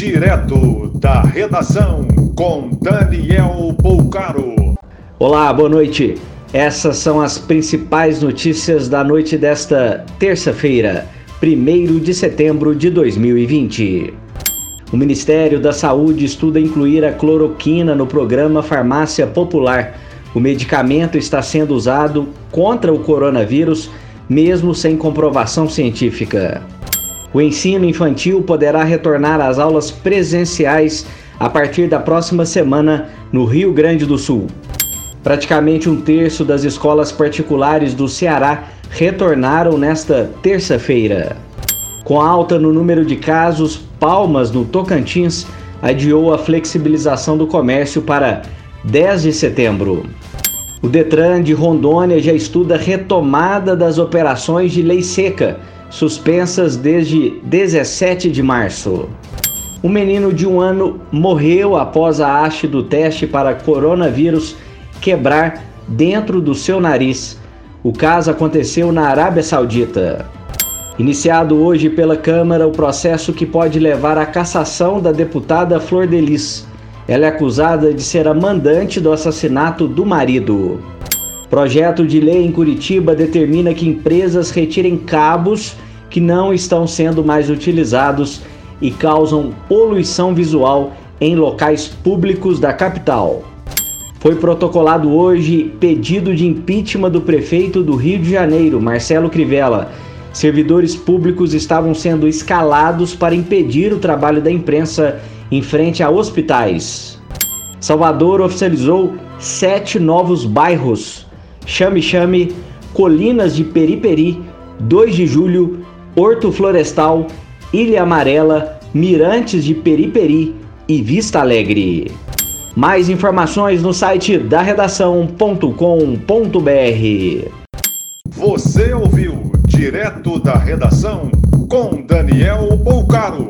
Direto da redação com Daniel Poucaro. Olá, boa noite. Essas são as principais notícias da noite desta terça-feira, 1 de setembro de 2020. O Ministério da Saúde estuda incluir a cloroquina no programa Farmácia Popular. O medicamento está sendo usado contra o coronavírus, mesmo sem comprovação científica. O ensino infantil poderá retornar às aulas presenciais a partir da próxima semana no Rio Grande do Sul. Praticamente um terço das escolas particulares do Ceará retornaram nesta terça-feira. Com alta no número de casos, Palmas, no Tocantins, adiou a flexibilização do comércio para 10 de setembro. O Detran de Rondônia já estuda retomada das operações de lei seca, suspensas desde 17 de março. Um menino de um ano morreu após a haste do teste para coronavírus quebrar dentro do seu nariz. O caso aconteceu na Arábia Saudita. Iniciado hoje pela Câmara o processo que pode levar à cassação da deputada Flor Delis. Ela é acusada de ser a mandante do assassinato do marido. Projeto de lei em Curitiba determina que empresas retirem cabos que não estão sendo mais utilizados e causam poluição visual em locais públicos da capital. Foi protocolado hoje pedido de impeachment do prefeito do Rio de Janeiro, Marcelo Crivella. Servidores públicos estavam sendo escalados para impedir o trabalho da imprensa em frente a hospitais. Salvador oficializou sete novos bairros: Chame Chame, Colinas de Periperi, 2 de Julho, Horto Florestal, Ilha Amarela, Mirantes de Periperi e Vista Alegre. Mais informações no site da redação.com.br. Você ouviu direto da redação com Daniel Poucaro.